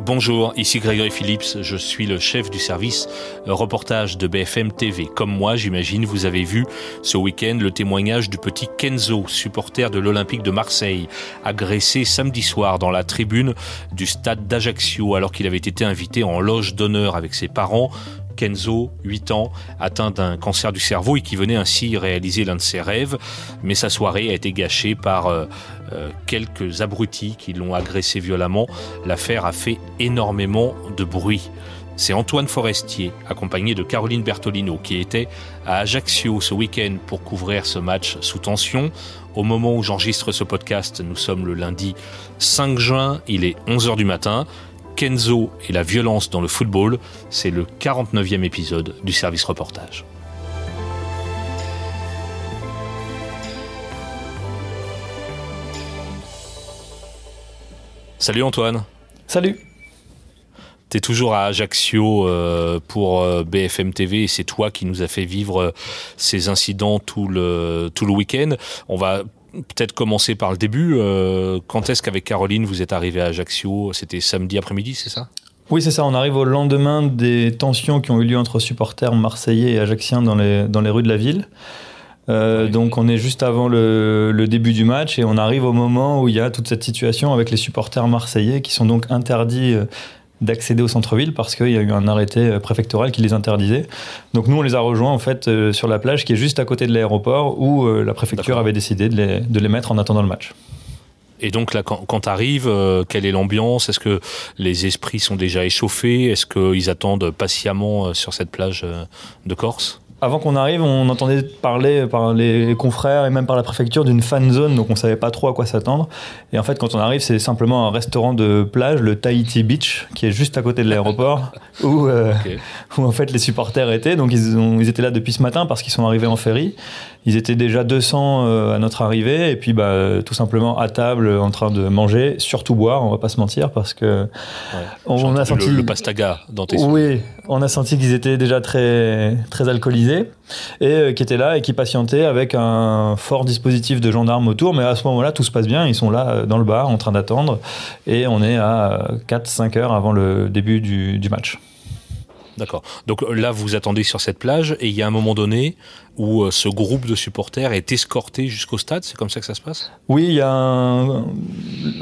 Bonjour, ici Grégory Phillips, je suis le chef du service reportage de BFM TV. Comme moi, j'imagine, vous avez vu ce week-end le témoignage du petit Kenzo, supporter de l'Olympique de Marseille, agressé samedi soir dans la tribune du stade d'Ajaccio alors qu'il avait été invité en loge d'honneur avec ses parents Kenzo, 8 ans, atteint d'un cancer du cerveau et qui venait ainsi réaliser l'un de ses rêves. Mais sa soirée a été gâchée par euh, euh, quelques abrutis qui l'ont agressé violemment. L'affaire a fait énormément de bruit. C'est Antoine Forestier, accompagné de Caroline Bertolino, qui était à Ajaccio ce week-end pour couvrir ce match sous tension. Au moment où j'enregistre ce podcast, nous sommes le lundi 5 juin, il est 11h du matin. Kenzo et la violence dans le football, c'est le 49e épisode du service reportage. Salut Antoine. Salut. Tu es toujours à Ajaccio euh, pour euh, BFM TV et c'est toi qui nous as fait vivre euh, ces incidents tout le, tout le week-end. On va peut-être commencer par le début. quand est-ce qu'avec Caroline vous êtes arrivé à Ajaccio? C'était samedi après-midi, c'est ça? Oui, c'est ça. On arrive au lendemain des tensions qui ont eu lieu entre supporters marseillais et ajacciens dans les, dans les rues de la ville. Donc on est juste avant le, le, début du match et on arrive au moment où il y a toute cette situation avec les supporters marseillais qui sont donc interdits d'accéder au centre-ville parce qu'il y a eu un arrêté euh, préfectoral qui les interdisait. Donc nous, on les a rejoints en fait euh, sur la plage qui est juste à côté de l'aéroport où euh, la préfecture avait décidé de les, de les, mettre en attendant le match. Et donc là, quand, quand tu arrives, quelle est l'ambiance? Est-ce que les esprits sont déjà échauffés? Est-ce qu'ils attendent patiemment sur cette plage de Corse? Avant qu'on arrive, on entendait parler par les confrères et même par la préfecture d'une fan zone, donc on savait pas trop à quoi s'attendre. Et en fait, quand on arrive, c'est simplement un restaurant de plage, le Tahiti Beach, qui est juste à côté de l'aéroport, où, euh, où en fait les supporters étaient. Donc ils, ont, ils étaient là depuis ce matin parce qu'ils sont arrivés en ferry. Ils étaient déjà 200 euh, à notre arrivée, et puis bah, tout simplement à table en train de manger, surtout boire, on va pas se mentir, parce que on, a senti le, pastaga dans tes Oui, on a senti qu'ils étaient déjà très très alcoolisés et euh, qui étaient là et qui patientaient avec un fort dispositif de gendarmes autour. Mais à ce moment-là, tout se passe bien. Ils sont là euh, dans le bar en train d'attendre, et on est à 4-5 heures avant le début du, du match. D'accord. Donc là, vous attendez sur cette plage et il y a un moment donné où euh, ce groupe de supporters est escorté jusqu'au stade. C'est comme ça que ça se passe? Oui, il y a un,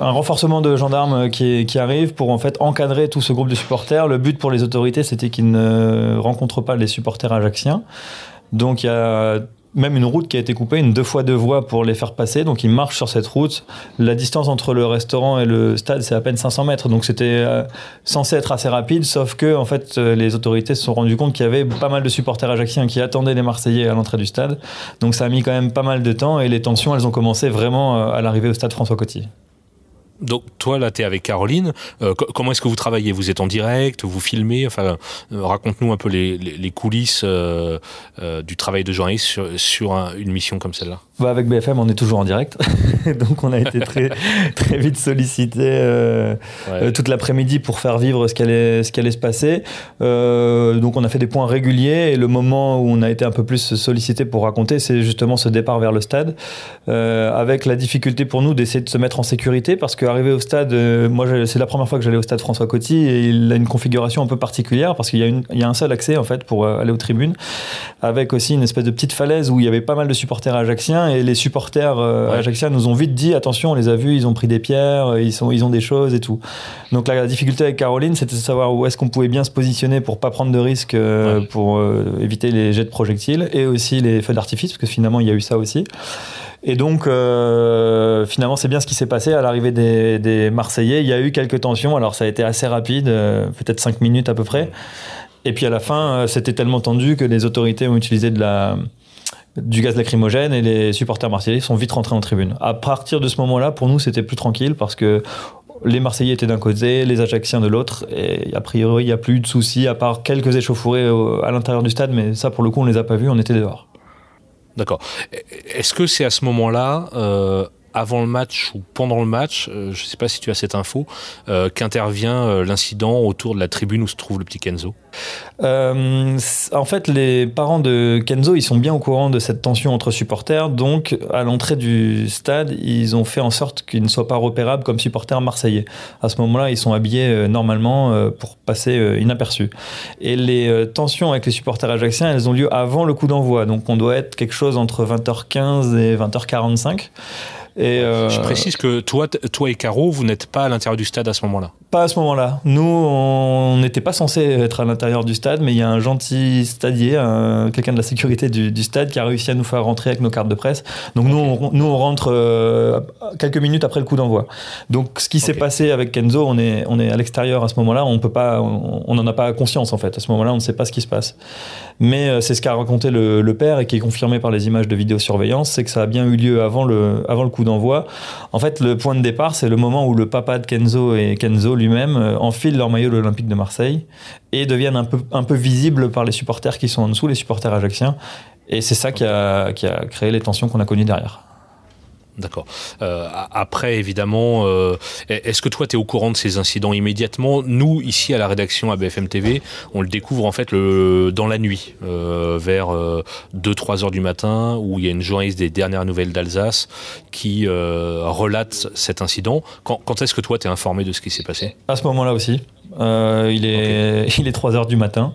renforcement de gendarmes qui, qui, arrive pour en fait encadrer tout ce groupe de supporters. Le but pour les autorités, c'était qu'ils ne rencontrent pas les supporters ajacciens. Donc il y a même une route qui a été coupée, une deux fois deux voies pour les faire passer. Donc ils marchent sur cette route. La distance entre le restaurant et le stade, c'est à peine 500 mètres. Donc c'était euh, censé être assez rapide, sauf que en fait euh, les autorités se sont rendues compte qu'il y avait pas mal de supporters ajacciens qui attendaient les Marseillais à l'entrée du stade. Donc ça a mis quand même pas mal de temps et les tensions, elles ont commencé vraiment euh, à l'arrivée au stade François Coty. Donc toi là tu es avec Caroline, euh, comment est-ce que vous travaillez? Vous êtes en direct, vous filmez? Enfin euh, raconte-nous un peu les, les, coulisses euh, du travail de journaliste sur, sur une mission comme celle-là. Bah avec BFM on est toujours en direct, donc on a été très, très vite sollicité toute l'après-midi pour faire vivre ce qui allait, ce qui allait se passer. donc on a fait des points réguliers et le moment où on a été un peu plus sollicité pour raconter c'est justement ce départ vers le stade, avec la difficulté pour nous d'essayer de se mettre en sécurité parce que arrivé au stade, euh, moi c'est la première fois que j'allais au stade François Coty et il a une configuration un peu particulière parce qu'il y, a un seul accès en fait pour euh, aller aux tribunes, avec aussi une espèce de petite falaise où il y avait pas mal de supporters ajacciens et les supporters euh, ajacciens nous ont vite dit attention, on les a vus, ils ont pris des pierres, ils, sont, ils ont des choses et tout. Donc la, difficulté avec Caroline, c'était de savoir où est-ce qu'on pouvait bien se positionner pour pas prendre de risques, pour éviter les jets de projectiles et aussi les feux d'artifice parce que finalement il y a eu ça aussi. Et donc, euh, finalement, c'est bien ce qui s'est passé à l'arrivée des, Marseillais. Il y a eu quelques tensions. Alors, ça a été assez rapide, euh, peut-être 5 minutes à peu près. Et puis, à la fin, euh, c'était tellement tendu que les autorités ont utilisé de la, du gaz lacrymogène et les supporters marseillais sont vite rentrés en tribune. À partir de ce moment-là, pour nous, c'était plus tranquille parce que les Marseillais étaient d'un côté, les Ajacciens de l'autre, et a priori, il n'y a plus de soucis, à part quelques échauffourées à l'intérieur du stade, mais ça, pour le coup, on ne les a pas vus, on était dehors. D'accord. Est-ce que c'est à ce moment-là, euh, avant le match ou pendant le match, je ne sais pas si tu as cette info, qu'intervient l'incident autour de la tribune où se trouve le petit Kenzo En fait, les parents de Kenzo, ils sont bien au courant de cette tension entre supporters, donc à l'entrée du stade, ils ont fait en sorte qu'il ne soit pas repérable comme supporter marseillais. À ce moment-là, ils sont habillés normalement pour passer inaperçus. Et les tensions avec les supporters ajaxiens, elles ont lieu avant le coup d'envoi. Donc on doit être quelque chose entre 20h15 et 20h45. Et euh, Je précise que toi, toi et Caro, vous n'êtes pas à l'intérieur du stade à ce moment-là. Pas à ce moment-là. Nous, on n'était pas censé être à l'intérieur du stade, mais il y a un gentil stadier, quelqu'un de la sécurité du, stade, qui a réussi à nous faire rentrer avec nos cartes de presse. Donc nous, on, nous, on rentre euh, quelques minutes après le coup d'envoi. Donc ce qui s'est passé avec Kenzo, on est, on est à l'extérieur à ce moment-là, on peut pas, on n'en a pas conscience en fait. À ce moment-là, on ne sait pas ce qui se passe. Mais euh, c'est ce qu'a raconté le, le, père et qui est confirmé par les images de vidéosurveillance, c'est que ça a bien eu lieu avant le, avant le coup d'envoi. En fait, le point de départ, c'est le moment où le papa de Kenzo et Kenzo lui-même euh, enfilent leur maillot de l'Olympique de Marseille et deviennent un peu, un peu visibles par les supporters qui sont en dessous, les supporters ajaxiens. Et c'est ça qui a, qui a créé les tensions qu'on a connues derrière. D'accord. Euh, après, évidemment, euh, est-ce que toi, tu es au courant de ces incidents immédiatement? Nous, ici, à la rédaction à BFM TV, on le découvre en fait le, dans la nuit, euh, vers 2-3 heures du matin, où il y a une journaliste des dernières nouvelles d'Alsace qui relate cet incident. Quand, quand est-ce que toi, tu es informé de ce qui s'est passé? À ce moment-là aussi. Il, est, il est 3 heures du matin.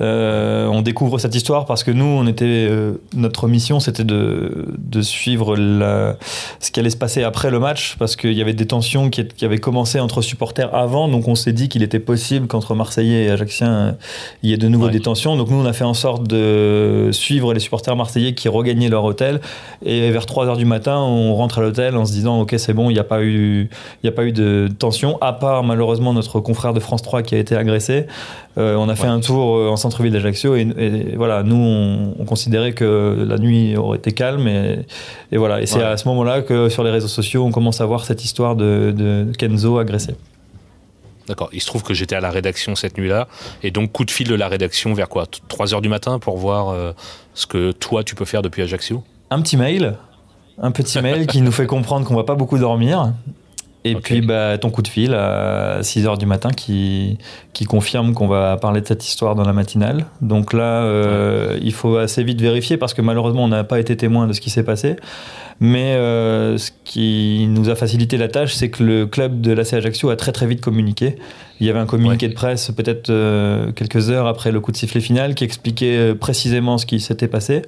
Euh, on découvre cette histoire parce que nous, on était, euh, notre mission, c'était de, de suivre la, ce qui allait se passer après le match parce qu'il y avait des tensions qui, qui, avaient commencé entre supporters avant. Donc on s'est dit qu'il était possible qu'entre Marseillais et Ajaxiens, il y ait de nouveau des tensions. Donc nous, on a fait en sorte de suivre les supporters marseillais qui regagnaient leur hôtel. Et vers 3 heures du matin, on rentre à l'hôtel en se disant, OK, c'est bon, il n'y a, pas eu, il y a pas eu de tension, à part malheureusement notre confrère de France 3 qui a été agressé. Euh, on a fait un tour euh, en centre-ville d'Ajaccio et, voilà, nous on, considérait que la nuit aurait été calme et, voilà. Et c'est à ce moment-là que sur les réseaux sociaux on commence à voir cette histoire de, Kenzo agressé. D'accord. Il se trouve que j'étais à la rédaction cette nuit-là. Et donc, coup de fil de la rédaction vers quoi? 3 heures du matin pour voir euh, ce que toi, tu peux faire depuis Ajaccio? Un petit mail. Un petit mail qui nous fait comprendre qu'on va pas beaucoup dormir. Et puis bah, ton coup de fil à 6h du matin qui, qui confirme qu'on va parler de cette histoire dans la matinale. Donc là, euh, il faut assez vite vérifier parce que malheureusement, on n'a pas été témoin de ce qui s'est passé. Mais euh, ce qui nous a facilité la tâche, c'est que le club de l'AC Ajaccio a très très vite communiqué. Il y avait un communiqué de presse peut-être euh, quelques heures après le coup de sifflet final qui expliquait précisément ce qui s'était passé.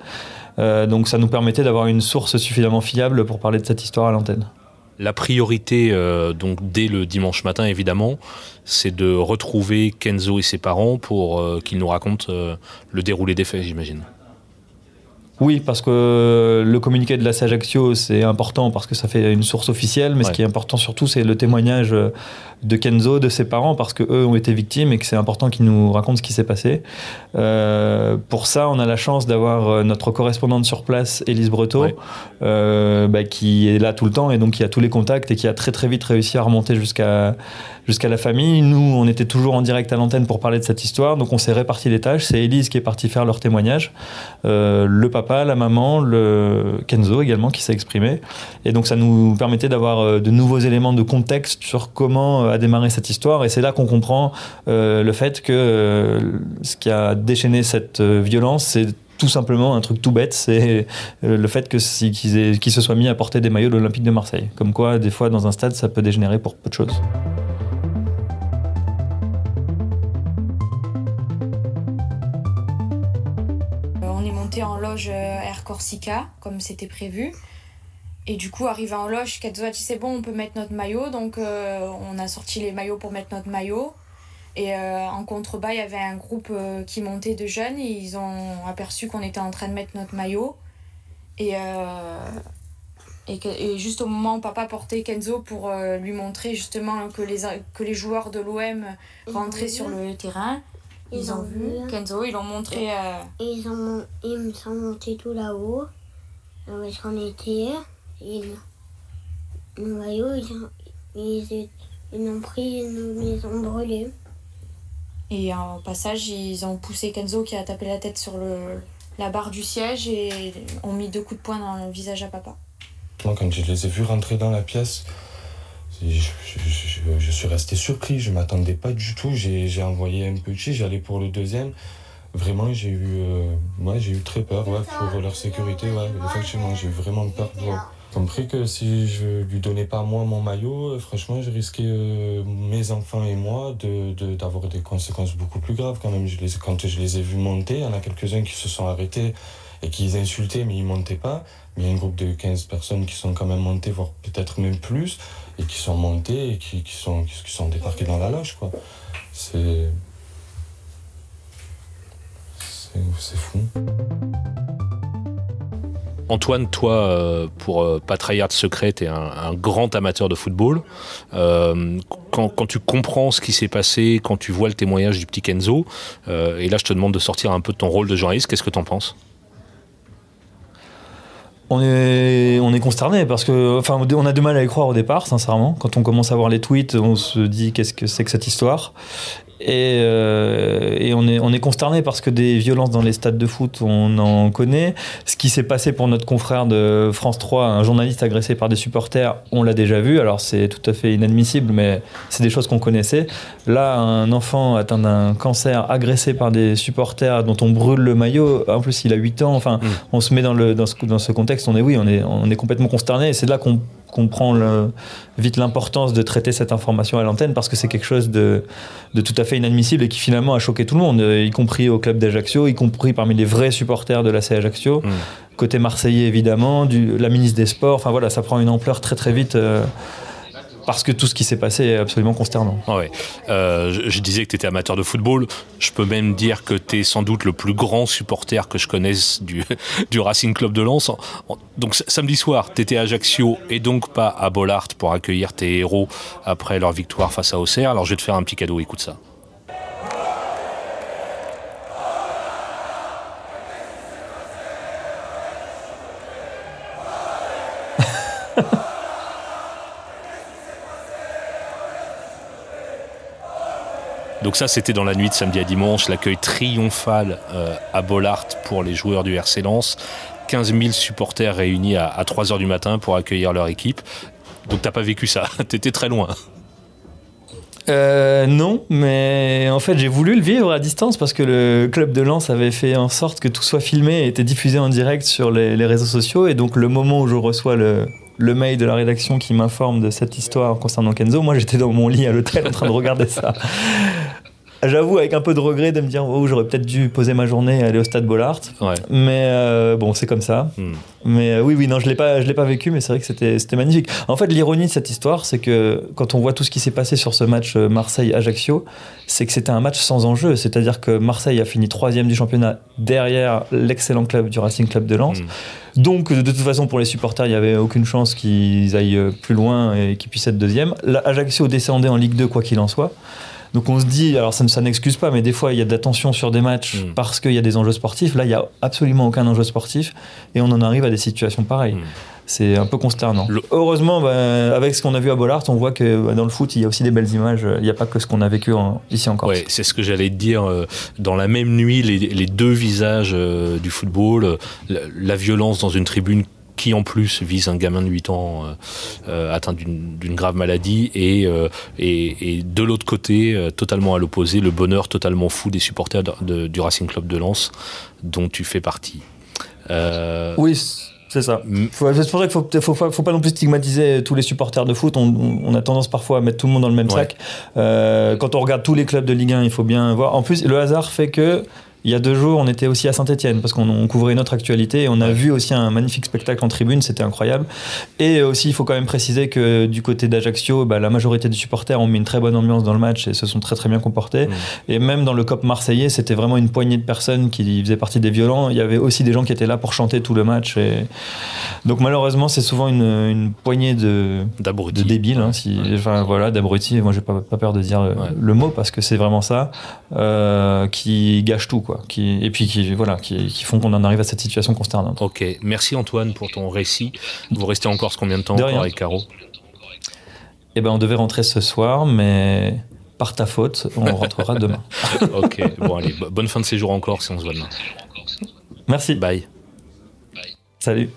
donc ça nous permettait d'avoir une source suffisamment fiable pour parler de cette histoire à l'antenne. La priorité, euh, donc dès le dimanche matin évidemment, c'est de retrouver Kenzo et ses parents pour euh, qu'ils nous racontent euh, le déroulé des faits, j'imagine. Oui, parce que le communiqué de la Ajaccio, c'est important parce que ça fait une source officielle, mais ce qui est important surtout, c'est le témoignage de Kenzo, de ses parents, parce qu'eux ont été victimes et que c'est important qu'ils nous racontent ce qui s'est passé. Euh, pour ça, on a la chance d'avoir euh, notre correspondante sur place, Élise Breteau, euh, bah, qui est là tout le temps et donc qui a tous les contacts et qui a très très vite réussi à remonter jusqu'à jusqu'à la famille. Nous, on était toujours en direct à l'antenne pour parler de cette histoire, donc on s'est réparti les tâches. C'est Elise qui est partie faire leur témoignage, euh, le papa, la maman, le Kenzo également qui s'est exprimé. Et donc ça nous permettait d'avoir euh, de nouveaux éléments de contexte sur comment euh, a démarré cette histoire. Et c'est là qu'on comprend le fait que ce qui a déchaîné cette violence, c'est tout simplement un truc tout bête, c'est le fait que qu'ils se soient mis à porter des maillots de l'Olympique de Marseille. Comme quoi, des fois, dans un stade, ça peut dégénérer pour peu de choses. En loge euh, Air Corsica, comme c'était prévu. Et du coup, arrivé en loge, Katzo a dit c'est bon, on peut mettre notre maillot. Donc, euh, on a sorti les maillots pour mettre notre maillot. Et euh, en contrebas, il y avait un groupe qui montait de jeunes. Et ils ont aperçu qu'on était en train de mettre notre maillot. Et, et, juste au moment où papa portait Kenzo pour lui montrer justement que les, que les joueurs de l'OM rentraient sur le terrain, ils, ont, vu Kenzo, ils l'ont montré. Euh... Ils, ont, ils sont montés tout là-haut, où est-ce qu'on était? Ils, le maillot, ils, ils, ils ont pris, ils nous les ont brûlés. Et en passage, ils ont poussé Kenzo qui a tapé la tête sur le, la barre du siège et ont mis deux coups de poing dans le visage à papa. Moi, quand je les ai vus rentrer dans la pièce, je, suis resté surpris, je ne m'attendais pas du tout. J'ai envoyé un petit, j'allais pour le deuxième. Vraiment, j'ai eu, euh, eu très peur pour leur sécurité. effectivement, j'ai vraiment peur. J'ai compris que si je lui donnais pas moi mon maillot, euh, franchement, je risquais euh, mes enfants et moi d'avoir de, des conséquences beaucoup plus graves quand même. Je les, quand je les ai vus monter, il y en a quelques-uns qui se sont arrêtés et qui les insultaient, mais ils montaient pas. Il y a un groupe de 15 personnes qui sont quand même montées, voire peut-être même plus, et qui sont montées et qui, qui sont, qui sont débarquées dans la loge. Quoi. C'est. C'est fou. Antoine, toi, euh, pour euh, pas de secret, tu es un, grand amateur de football. Euh, quand, quand, tu comprends ce qui s'est passé, quand tu vois le témoignage du petit Kenzo, et là je te demande de sortir un peu de ton rôle de journaliste, qu'est-ce que tu en penses? On est, on est consterné parce que, enfin, on a du mal à y croire au départ, sincèrement. Quand on commence à voir les tweets, on se dit qu'est-ce que c'est que cette histoire. Et, euh, et, on, est, on est consterné parce que des violences dans les stades de foot, on en connaît. Ce qui s'est passé pour notre confrère de France 3, un journaliste agressé par des supporters, on l'a déjà vu. Alors c'est tout à fait inadmissible, mais c'est des choses qu'on connaissait. Là, un enfant atteint d'un cancer, agressé par des supporters dont on brûle le maillot, en plus il a 8 ans, enfin, mm. on se met dans, le, dans, ce, dans ce contexte, on est oui, on est, on est complètement consterné. Et c'est là qu'on comprend le, vite l'importance de traiter cette information à l'antenne parce que c'est quelque chose de, de, tout à fait inadmissible et qui finalement a choqué tout le monde, y compris au club d'Ajaccio, y compris parmi les vrais supporters de la C Ajaccio. Mm. Côté marseillais évidemment, du, la ministre des Sports, enfin voilà, ça prend une ampleur très très vite. Euh, parce que tout ce qui s'est passé est absolument consternant. Ah ouais. Euh, je, disais que tu étais amateur de football. Je peux même dire que tu es sans doute le plus grand supporter que je connaisse du, du Racing Club de Lens. Donc samedi soir, tu étais à Ajaccio et donc pas à Bollard pour accueillir tes héros après leur victoire face à Auxerre. Alors je vais te faire un petit cadeau, écoute ça. Donc ça, c'était dans la nuit de samedi à dimanche, l'accueil triomphal euh, à Bollard pour les joueurs du RC Lens. 15 000 supporters réunis à, 3 h du matin pour accueillir leur équipe. Donc t'as pas vécu ça, t'étais très loin. Euh, non, mais en fait j'ai voulu le vivre à distance parce que le club de Lens avait fait en sorte que tout soit filmé et était diffusé en direct sur les, réseaux sociaux. Et donc le moment où je reçois le, le mail de la rédaction qui m'informe de cette histoire concernant Kenzo, moi j'étais dans mon lit à l'hôtel en train de regarder ça. J'avoue avec un peu de regret de me dire oh j'aurais peut-être dû poser ma journée et aller au stade Bollard. Mais euh, bon c'est comme ça. Hmm. Mais euh, oui oui non je l'ai pas je l'ai pas vécu mais c'est vrai que c'était c'était magnifique. En fait l'ironie de cette histoire c'est que quand on voit tout ce qui s'est passé sur ce match euh, Marseille Ajaccio c'est que c'était un match sans enjeu. C'est-à-dire que Marseille a fini troisième du championnat derrière l'excellent club du Racing Club de Lens. Hmm. Donc de toute façon pour les supporters il n'y avait aucune chance qu'ils aillent plus loin et qu'ils puissent être deuxième. Ajaccio descendait en Ligue 2 quoi qu'il en soit. Donc on se dit, alors ça, ça n'excuse pas, mais des fois il y a de la tension sur des matchs mm. parce qu'il y a des enjeux sportifs. Là, il n'y a absolument aucun enjeu sportif et on en arrive à des situations pareilles. Mm. C'est un peu consternant. Heureusement, bah, avec ce qu'on a vu à Bollard, on voit que bah, dans le foot, il y a aussi des belles images. Il n'y a pas que ce qu'on a vécu ici encore. Ouais, c'est ce que j'allais te dire. Euh, dans la même nuit, les, deux visages euh, du football, euh, la violence dans une tribune qui en plus vise un gamin de 8 ans euh, euh, atteint d'une grave maladie et, euh, et, de l'autre côté, totalement à l'opposé, le bonheur totalement fou des supporters du Racing Club de Lens dont tu fais partie. oui. C'est ça. C'est pour ça qu'il ne faut, faut, pas non plus stigmatiser tous les supporters de foot. On, a tendance parfois à mettre tout le monde dans le même sac. quand on regarde tous les clubs de Ligue 1, il faut bien voir. En plus, le hasard fait que il y a deux jours, on était aussi à Saint-Etienne parce qu'on couvrait notre actualité et on a vu aussi un magnifique spectacle en tribune, c'était incroyable. Et aussi, il faut quand même préciser que du côté d'Ajaccio, bah, la majorité des supporters ont mis une très bonne ambiance dans le match et se sont très très bien comportés. Mmh. Et même dans le COP marseillais, c'était vraiment une poignée de personnes qui faisaient partie des violents. Il y avait aussi des gens qui étaient là pour chanter tout le match. Et... Donc malheureusement, c'est souvent une, poignée de, de débiles, hein, si, enfin voilà, d'abrutis. Moi, j'ai pas, pas peur de dire le mot parce que c'est vraiment ça euh, qui gâche tout qui, et puis qui, voilà, qui, font qu'on en arrive à cette situation consternante. Ok, merci Antoine pour ton récit. Vous restez encore ce combien de temps avec Caro? Eh ben, on devait rentrer ce soir, mais par ta faute, on rentrera demain. ok, bon allez, bonne fin de séjour encore si on se voit demain. Merci. Bye. Salut.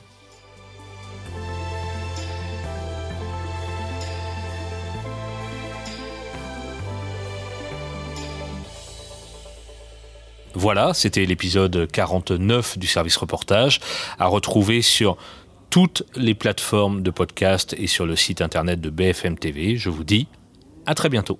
Voilà, c'était l'épisode 49 du service reportage, à retrouver sur toutes les plateformes de podcast et sur le site internet de BFM TV. Je vous dis à très bientôt.